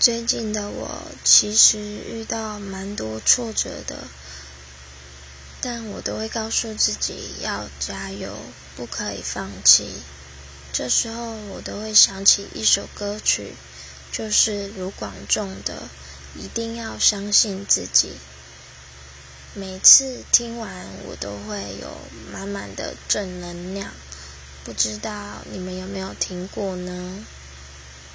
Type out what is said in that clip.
最近的我其实遇到蛮多挫折的但我都会告诉自己要加油不可以放弃。这时候我都会想起一首歌曲就是卢广仲的一定要相信自己。每次听完我都会有满满的正能量不知道你们有没有听过呢？